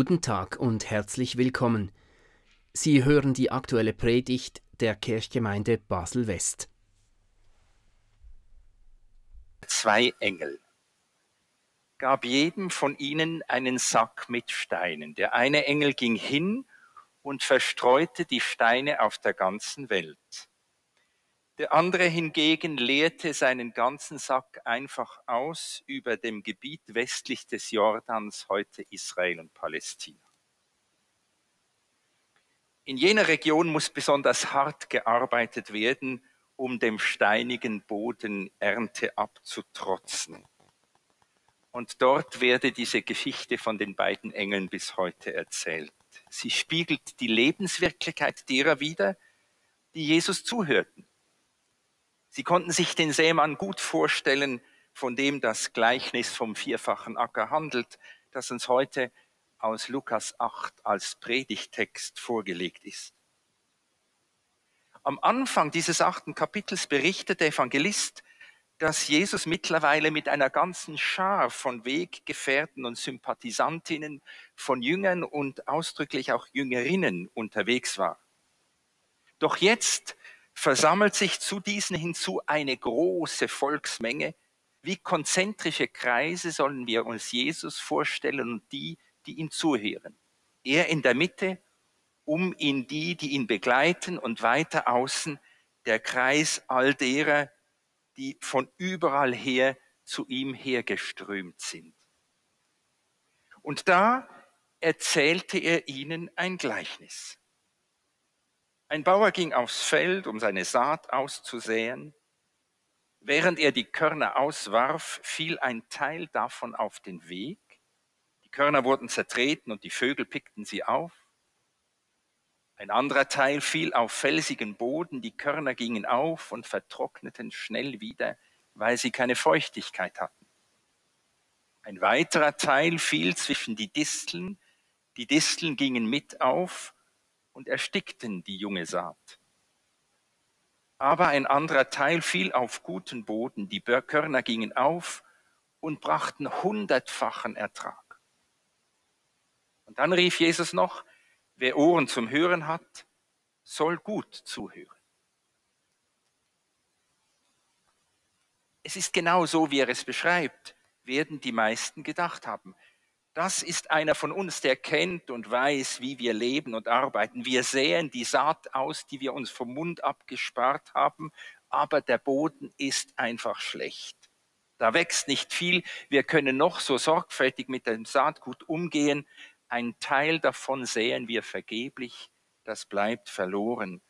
Guten Tag und herzlich willkommen. Sie hören die aktuelle Predigt der Kirchgemeinde Basel-West. Zwei Engel gab jedem von ihnen einen Sack mit Steinen. Der eine Engel ging hin und verstreute die Steine auf der ganzen Welt. Der andere hingegen leerte seinen ganzen Sack einfach aus über dem Gebiet westlich des Jordans, heute Israel und Palästina. In jener Region muss besonders hart gearbeitet werden, um dem steinigen Boden Ernte abzutrotzen. Und dort werde diese Geschichte von den beiden Engeln bis heute erzählt. Sie spiegelt die Lebenswirklichkeit derer wider, die Jesus zuhörten Sie konnten sich den Sämann gut vorstellen, von dem das Gleichnis vom vierfachen Acker handelt, das uns heute aus Lukas 8 als Predigtext vorgelegt ist. Am Anfang dieses achten Kapitels berichtet der Evangelist, dass Jesus mittlerweile mit einer ganzen Schar von Weggefährten und Sympathisantinnen, von Jüngern und ausdrücklich auch Jüngerinnen unterwegs war. Doch jetzt versammelt sich zu diesen hinzu eine große Volksmenge. Wie konzentrische Kreise sollen wir uns Jesus vorstellen und die, die ihm zuhören. Er in der Mitte, um ihn die, die ihn begleiten und weiter außen der Kreis all derer, die von überall her zu ihm hergeströmt sind. Und da erzählte er ihnen ein Gleichnis. Ein Bauer ging aufs Feld, um seine Saat auszusäen. Während er die Körner auswarf, fiel ein Teil davon auf den Weg. Die Körner wurden zertreten und die Vögel pickten sie auf. Ein anderer Teil fiel auf felsigen Boden, die Körner gingen auf und vertrockneten schnell wieder, weil sie keine Feuchtigkeit hatten. Ein weiterer Teil fiel zwischen die Disteln, die Disteln gingen mit auf und erstickten die junge Saat. Aber ein anderer Teil fiel auf guten Boden, die Körner gingen auf und brachten hundertfachen Ertrag. Und dann rief Jesus noch, wer Ohren zum Hören hat, soll gut zuhören. Es ist genau so, wie er es beschreibt, werden die meisten gedacht haben. Das ist einer von uns, der kennt und weiß, wie wir leben und arbeiten. Wir säen die Saat aus, die wir uns vom Mund abgespart haben, aber der Boden ist einfach schlecht. Da wächst nicht viel. Wir können noch so sorgfältig mit dem Saatgut umgehen. Ein Teil davon säen wir vergeblich. Das bleibt verloren.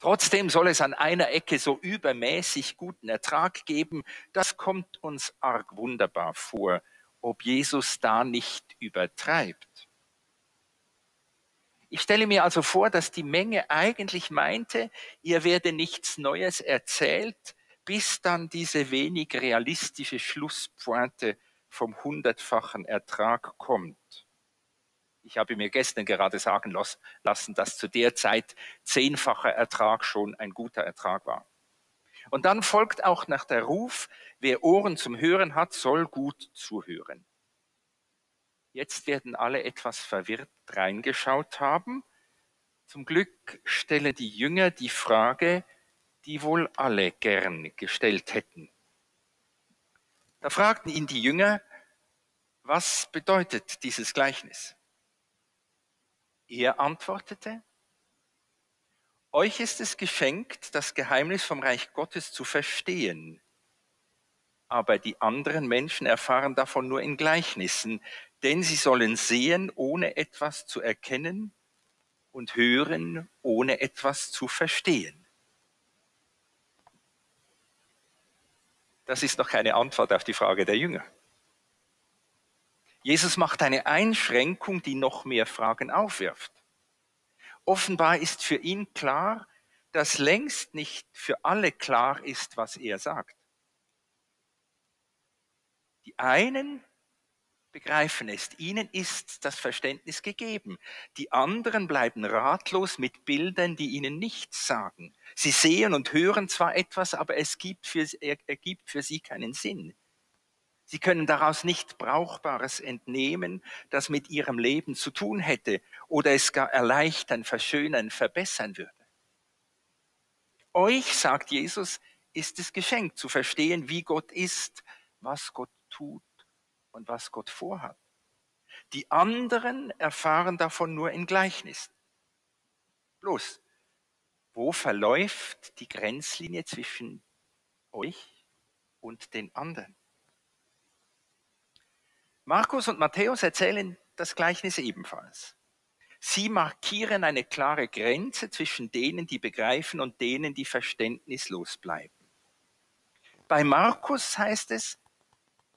Trotzdem soll es an einer Ecke so übermäßig guten Ertrag geben. Das kommt uns arg wunderbar vor ob Jesus da nicht übertreibt. Ich stelle mir also vor, dass die Menge eigentlich meinte, ihr werde nichts Neues erzählt, bis dann diese wenig realistische Schlusspointe vom hundertfachen Ertrag kommt. Ich habe mir gestern gerade sagen lassen, dass zu der Zeit zehnfacher Ertrag schon ein guter Ertrag war. Und dann folgt auch nach der Ruf, wer Ohren zum Hören hat, soll gut zuhören. Jetzt werden alle etwas verwirrt reingeschaut haben. Zum Glück stellen die Jünger die Frage, die wohl alle gern gestellt hätten. Da fragten ihn die Jünger, was bedeutet dieses Gleichnis? Er antwortete, euch ist es geschenkt, das Geheimnis vom Reich Gottes zu verstehen. Aber die anderen Menschen erfahren davon nur in Gleichnissen, denn sie sollen sehen, ohne etwas zu erkennen und hören, ohne etwas zu verstehen. Das ist noch keine Antwort auf die Frage der Jünger. Jesus macht eine Einschränkung, die noch mehr Fragen aufwirft. Offenbar ist für ihn klar, dass längst nicht für alle klar ist, was er sagt. Die einen begreifen es, ihnen ist das Verständnis gegeben. Die anderen bleiben ratlos mit Bildern, die ihnen nichts sagen. Sie sehen und hören zwar etwas, aber es gibt für, ergibt für sie keinen Sinn. Sie können daraus nicht Brauchbares entnehmen, das mit ihrem Leben zu tun hätte oder es gar erleichtern, verschönern, verbessern würde. Euch, sagt Jesus, ist es geschenkt zu verstehen, wie Gott ist, was Gott tut und was Gott vorhat. Die anderen erfahren davon nur in Gleichnissen. Bloß, wo verläuft die Grenzlinie zwischen euch und den anderen? Markus und Matthäus erzählen das Gleichnis ebenfalls. Sie markieren eine klare Grenze zwischen denen, die begreifen und denen, die verständnislos bleiben. Bei Markus heißt es,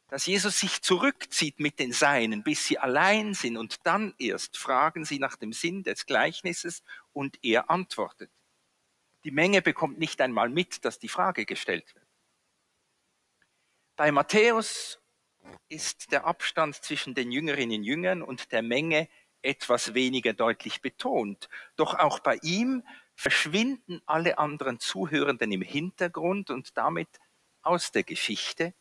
dass Jesus sich zurückzieht mit den Seinen, bis sie allein sind und dann erst fragen sie nach dem Sinn des Gleichnisses und er antwortet. Die Menge bekommt nicht einmal mit, dass die Frage gestellt wird. Bei Matthäus ist der Abstand zwischen den Jüngerinnen und Jüngern und der Menge etwas weniger deutlich betont. Doch auch bei ihm verschwinden alle anderen Zuhörenden im Hintergrund und damit aus der Geschichte.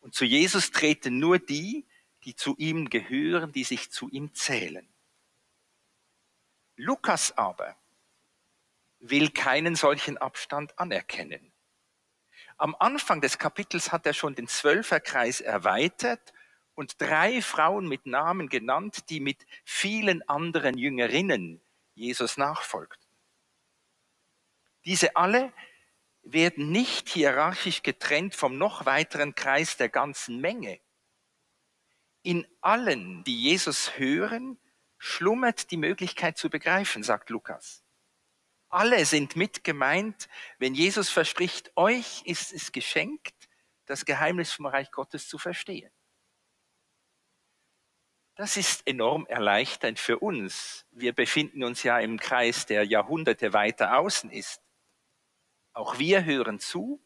Und zu Jesus treten nur die, die zu ihm gehören, die sich zu ihm zählen. Lukas aber will keinen solchen Abstand anerkennen. Am Anfang des Kapitels hat er schon den Zwölferkreis erweitert und drei Frauen mit Namen genannt, die mit vielen anderen Jüngerinnen Jesus nachfolgten. Diese alle werden nicht hierarchisch getrennt vom noch weiteren Kreis der ganzen Menge. In allen, die Jesus hören, schlummert die Möglichkeit zu begreifen, sagt Lukas. Alle sind mit gemeint, wenn Jesus verspricht, euch ist es geschenkt, das Geheimnis vom Reich Gottes zu verstehen. Das ist enorm erleichternd für uns. Wir befinden uns ja im Kreis, der Jahrhunderte weiter außen ist. Auch wir hören zu,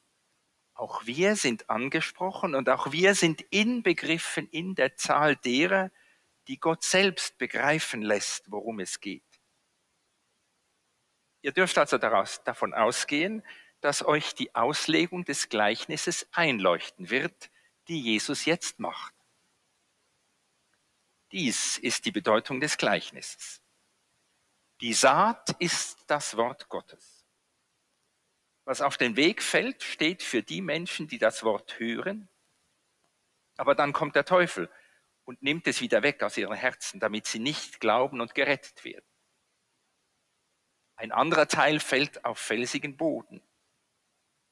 auch wir sind angesprochen und auch wir sind inbegriffen in der Zahl derer, die Gott selbst begreifen lässt, worum es geht. Ihr dürft also daraus, davon ausgehen, dass euch die Auslegung des Gleichnisses einleuchten wird, die Jesus jetzt macht. Dies ist die Bedeutung des Gleichnisses. Die Saat ist das Wort Gottes. Was auf den Weg fällt, steht für die Menschen, die das Wort hören. Aber dann kommt der Teufel und nimmt es wieder weg aus ihren Herzen, damit sie nicht glauben und gerettet werden. Ein anderer Teil fällt auf felsigen Boden.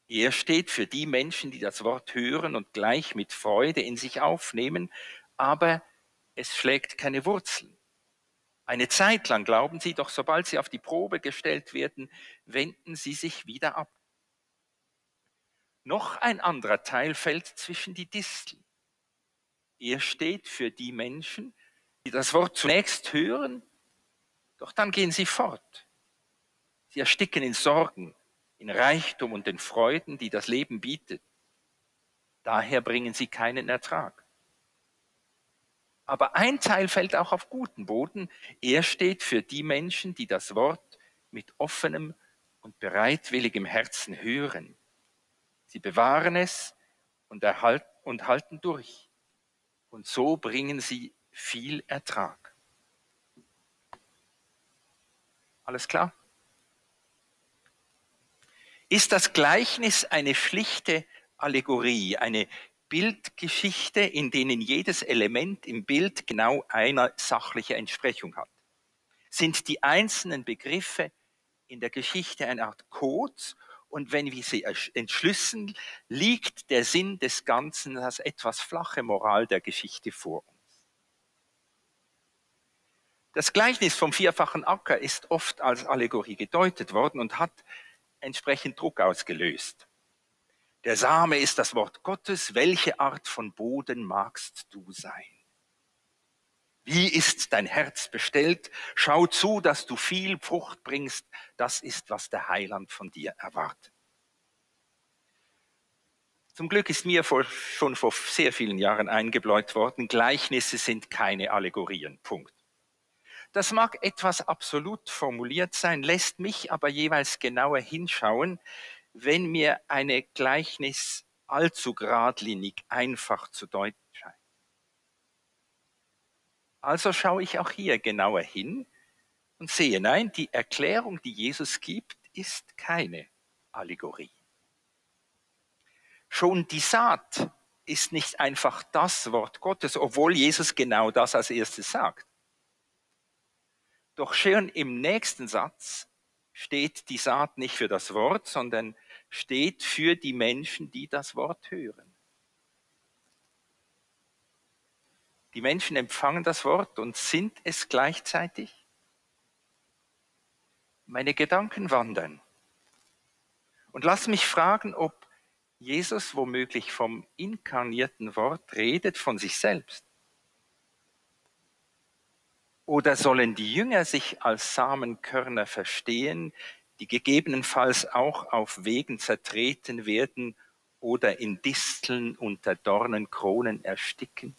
Er steht für die Menschen, die das Wort hören und gleich mit Freude in sich aufnehmen, aber es schlägt keine Wurzeln. Eine Zeit lang glauben sie, doch sobald sie auf die Probe gestellt werden, wenden sie sich wieder ab. Noch ein anderer Teil fällt zwischen die Disteln. Er steht für die Menschen, die das Wort zunächst hören, doch dann gehen sie fort. Sie ersticken in Sorgen, in Reichtum und den Freuden, die das Leben bietet. Daher bringen sie keinen Ertrag. Aber ein Teil fällt auch auf guten Boden. Er steht für die Menschen, die das Wort mit offenem und bereitwilligem Herzen hören. Sie bewahren es und, erhalten, und halten durch. Und so bringen sie viel Ertrag. Alles klar? Ist das Gleichnis eine schlichte Allegorie, eine Bildgeschichte, in denen jedes Element im Bild genau eine sachliche Entsprechung hat. Sind die einzelnen Begriffe in der Geschichte eine Art Codes und wenn wir sie entschlüsseln, liegt der Sinn des Ganzen, das etwas flache Moral der Geschichte vor uns. Das Gleichnis vom vierfachen Acker ist oft als Allegorie gedeutet worden und hat entsprechend Druck ausgelöst. Der Same ist das Wort Gottes. Welche Art von Boden magst du sein? Wie ist dein Herz bestellt? Schau zu, dass du viel Frucht bringst. Das ist, was der Heiland von dir erwartet. Zum Glück ist mir vor, schon vor sehr vielen Jahren eingebläut worden, Gleichnisse sind keine Allegorien. Punkt. Das mag etwas absolut formuliert sein, lässt mich aber jeweils genauer hinschauen, wenn mir eine Gleichnis allzu geradlinig einfach zu deuten scheint. Also schaue ich auch hier genauer hin und sehe, nein, die Erklärung, die Jesus gibt, ist keine Allegorie. Schon die Saat ist nicht einfach das Wort Gottes, obwohl Jesus genau das als erstes sagt. Doch schon im nächsten Satz steht die Saat nicht für das Wort, sondern steht für die Menschen, die das Wort hören. Die Menschen empfangen das Wort und sind es gleichzeitig. Meine Gedanken wandern. Und lass mich fragen, ob Jesus womöglich vom inkarnierten Wort redet von sich selbst. Oder sollen die Jünger sich als Samenkörner verstehen, die gegebenenfalls auch auf Wegen zertreten werden oder in Disteln unter Dornenkronen ersticken?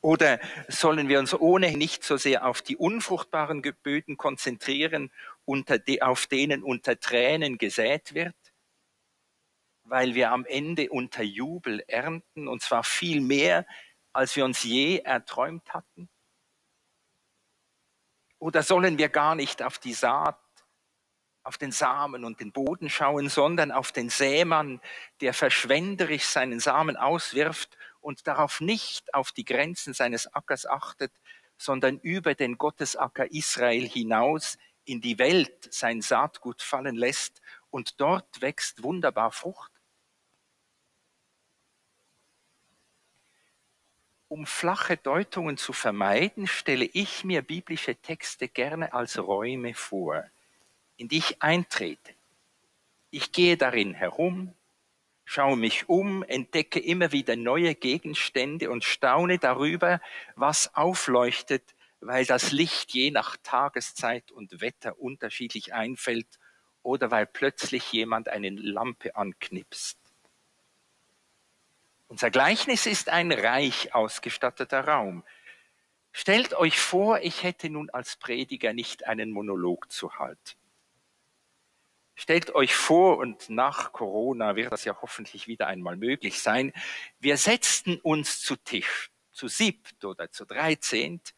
Oder sollen wir uns ohnehin nicht so sehr auf die unfruchtbaren Böden konzentrieren, auf denen unter Tränen gesät wird? Weil wir am Ende unter Jubel ernten, und zwar viel mehr, als wir uns je erträumt hatten? Oder sollen wir gar nicht auf die Saat, auf den Samen und den Boden schauen, sondern auf den Sämann, der verschwenderisch seinen Samen auswirft und darauf nicht auf die Grenzen seines Ackers achtet, sondern über den Gottesacker Israel hinaus in die Welt sein Saatgut fallen lässt und dort wächst wunderbar Frucht? Um flache Deutungen zu vermeiden, stelle ich mir biblische Texte gerne als Räume vor, in die ich eintrete. Ich gehe darin herum, schaue mich um, entdecke immer wieder neue Gegenstände und staune darüber, was aufleuchtet, weil das Licht je nach Tageszeit und Wetter unterschiedlich einfällt oder weil plötzlich jemand eine Lampe anknipst. Unser Gleichnis ist ein reich ausgestatteter Raum. Stellt euch vor, ich hätte nun als Prediger nicht einen Monolog zu halten. Stellt euch vor, und nach Corona wird das ja hoffentlich wieder einmal möglich sein, wir setzten uns zu Tisch, zu siebt oder zu dreizehnт,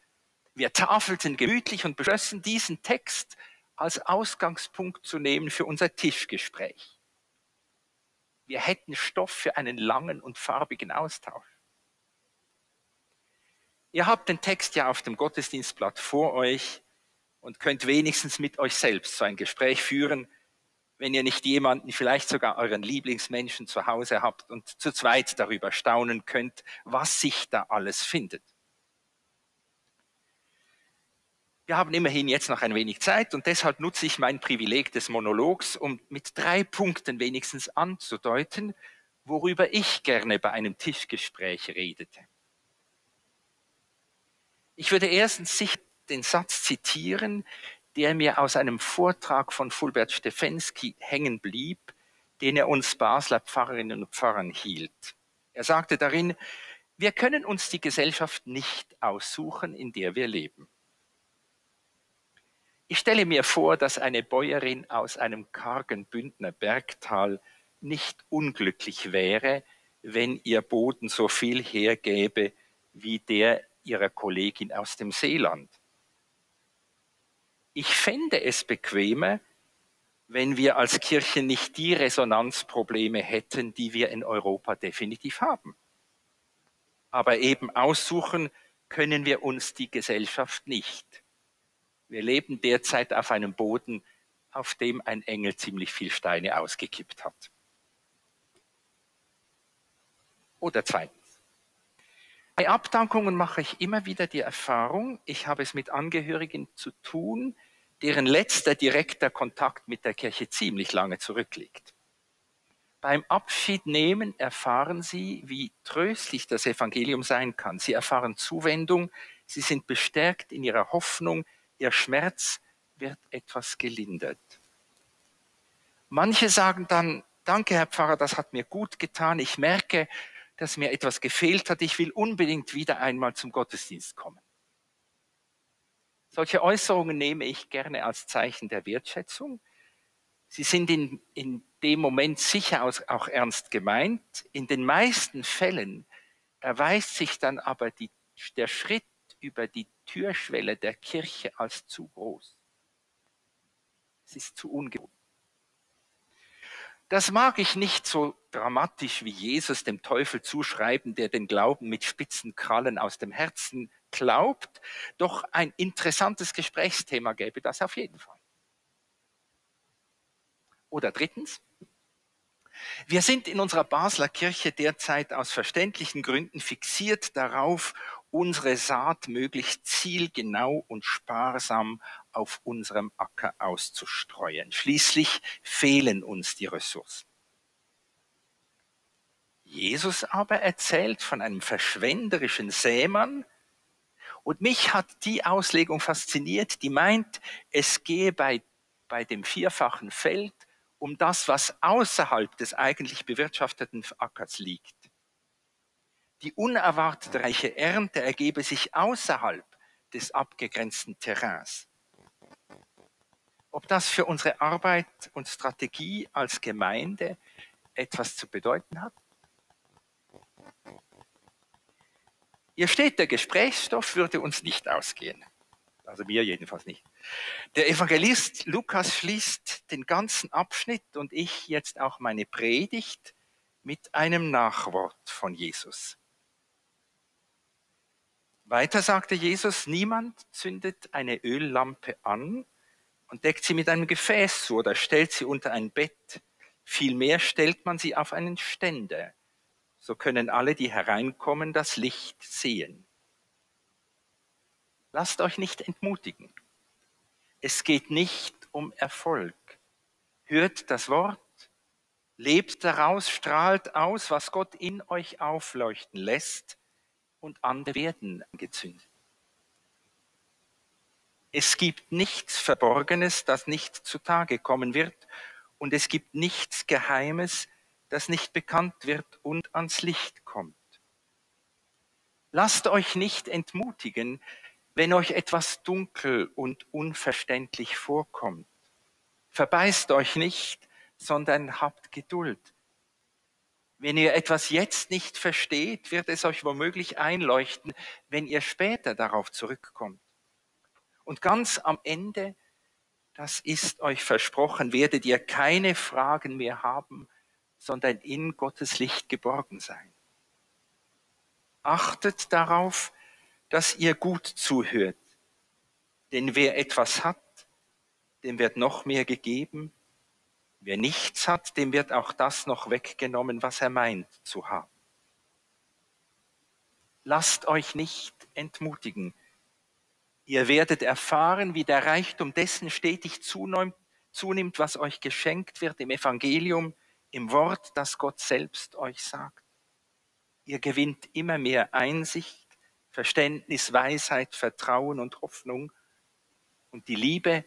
wir tafelten gemütlich und beschlossen, diesen Text als Ausgangspunkt zu nehmen für unser Tischgespräch. Wir hätten Stoff für einen langen und farbigen Austausch. Ihr habt den Text ja auf dem Gottesdienstblatt vor euch und könnt wenigstens mit euch selbst so ein Gespräch führen, wenn ihr nicht jemanden, vielleicht sogar euren Lieblingsmenschen zu Hause habt und zu zweit darüber staunen könnt, was sich da alles findet. Wir haben immerhin jetzt noch ein wenig Zeit und deshalb nutze ich mein Privileg des Monologs, um mit drei Punkten wenigstens anzudeuten, worüber ich gerne bei einem Tischgespräch redete. Ich würde erstens sich den Satz zitieren, der mir aus einem Vortrag von Fulbert Stefensky hängen blieb, den er uns Basler Pfarrerinnen und Pfarrern hielt. Er sagte darin, wir können uns die Gesellschaft nicht aussuchen, in der wir leben. Ich stelle mir vor, dass eine Bäuerin aus einem kargen Bündner Bergtal nicht unglücklich wäre, wenn ihr Boden so viel hergäbe wie der ihrer Kollegin aus dem Seeland. Ich fände es bequemer, wenn wir als Kirche nicht die Resonanzprobleme hätten, die wir in Europa definitiv haben. Aber eben aussuchen können wir uns die Gesellschaft nicht. Wir leben derzeit auf einem Boden, auf dem ein Engel ziemlich viel Steine ausgekippt hat. Oder zweitens. Bei Abdankungen mache ich immer wieder die Erfahrung, ich habe es mit Angehörigen zu tun, deren letzter direkter Kontakt mit der Kirche ziemlich lange zurückliegt. Beim Abschiednehmen erfahren sie, wie tröstlich das Evangelium sein kann. Sie erfahren Zuwendung, sie sind bestärkt in ihrer Hoffnung, ihr Schmerz wird etwas gelindert. Manche sagen dann, danke Herr Pfarrer, das hat mir gut getan, ich merke, dass mir etwas gefehlt hat, ich will unbedingt wieder einmal zum Gottesdienst kommen. Solche Äußerungen nehme ich gerne als Zeichen der Wertschätzung. Sie sind in, in dem Moment sicher auch ernst gemeint. In den meisten Fällen erweist sich dann aber die, der Schritt über die Türschwelle der Kirche als zu groß. Es ist zu ungewohnt. Das mag ich nicht so dramatisch wie Jesus dem Teufel zuschreiben, der den Glauben mit spitzen Krallen aus dem Herzen glaubt, doch ein interessantes Gesprächsthema gäbe das auf jeden Fall. Oder drittens, wir sind in unserer Basler Kirche derzeit aus verständlichen Gründen fixiert darauf, unsere Saat möglichst zielgenau und sparsam auf unserem Acker auszustreuen. Schließlich fehlen uns die Ressourcen. Jesus aber erzählt von einem verschwenderischen Sämann, und mich hat die Auslegung fasziniert, die meint, es gehe bei, bei dem vierfachen Feld um das, was außerhalb des eigentlich bewirtschafteten Ackers liegt. Die unerwartet reiche Ernte ergebe sich außerhalb des abgegrenzten Terrains. Ob das für unsere Arbeit und Strategie als Gemeinde etwas zu bedeuten hat? Ihr steht, der Gesprächsstoff würde uns nicht ausgehen. Also mir jedenfalls nicht. Der Evangelist Lukas schließt den ganzen Abschnitt und ich jetzt auch meine Predigt mit einem Nachwort von Jesus. Weiter sagte Jesus, niemand zündet eine Öllampe an und deckt sie mit einem Gefäß zu oder stellt sie unter ein Bett. Vielmehr stellt man sie auf einen Ständer. So können alle, die hereinkommen, das Licht sehen. Lasst euch nicht entmutigen. Es geht nicht um Erfolg. Hört das Wort, lebt daraus, strahlt aus, was Gott in euch aufleuchten lässt und andere werden angezündet. Es gibt nichts Verborgenes, das nicht zutage kommen wird, und es gibt nichts Geheimes, das nicht bekannt wird und ans Licht kommt. Lasst euch nicht entmutigen, wenn euch etwas dunkel und unverständlich vorkommt. Verbeißt euch nicht, sondern habt Geduld. Wenn ihr etwas jetzt nicht versteht, wird es euch womöglich einleuchten, wenn ihr später darauf zurückkommt. Und ganz am Ende, das ist euch versprochen, werdet ihr keine Fragen mehr haben, sondern in Gottes Licht geborgen sein. Achtet darauf, dass ihr gut zuhört. Denn wer etwas hat, dem wird noch mehr gegeben. Wer nichts hat, dem wird auch das noch weggenommen, was er meint zu haben. Lasst euch nicht entmutigen. Ihr werdet erfahren, wie der Reichtum dessen stetig zunimmt, was euch geschenkt wird im Evangelium, im Wort, das Gott selbst euch sagt. Ihr gewinnt immer mehr Einsicht Verständnis, Weisheit, Vertrauen und Hoffnung. Und die Liebe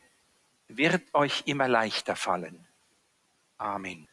wird euch immer leichter fallen. Amen.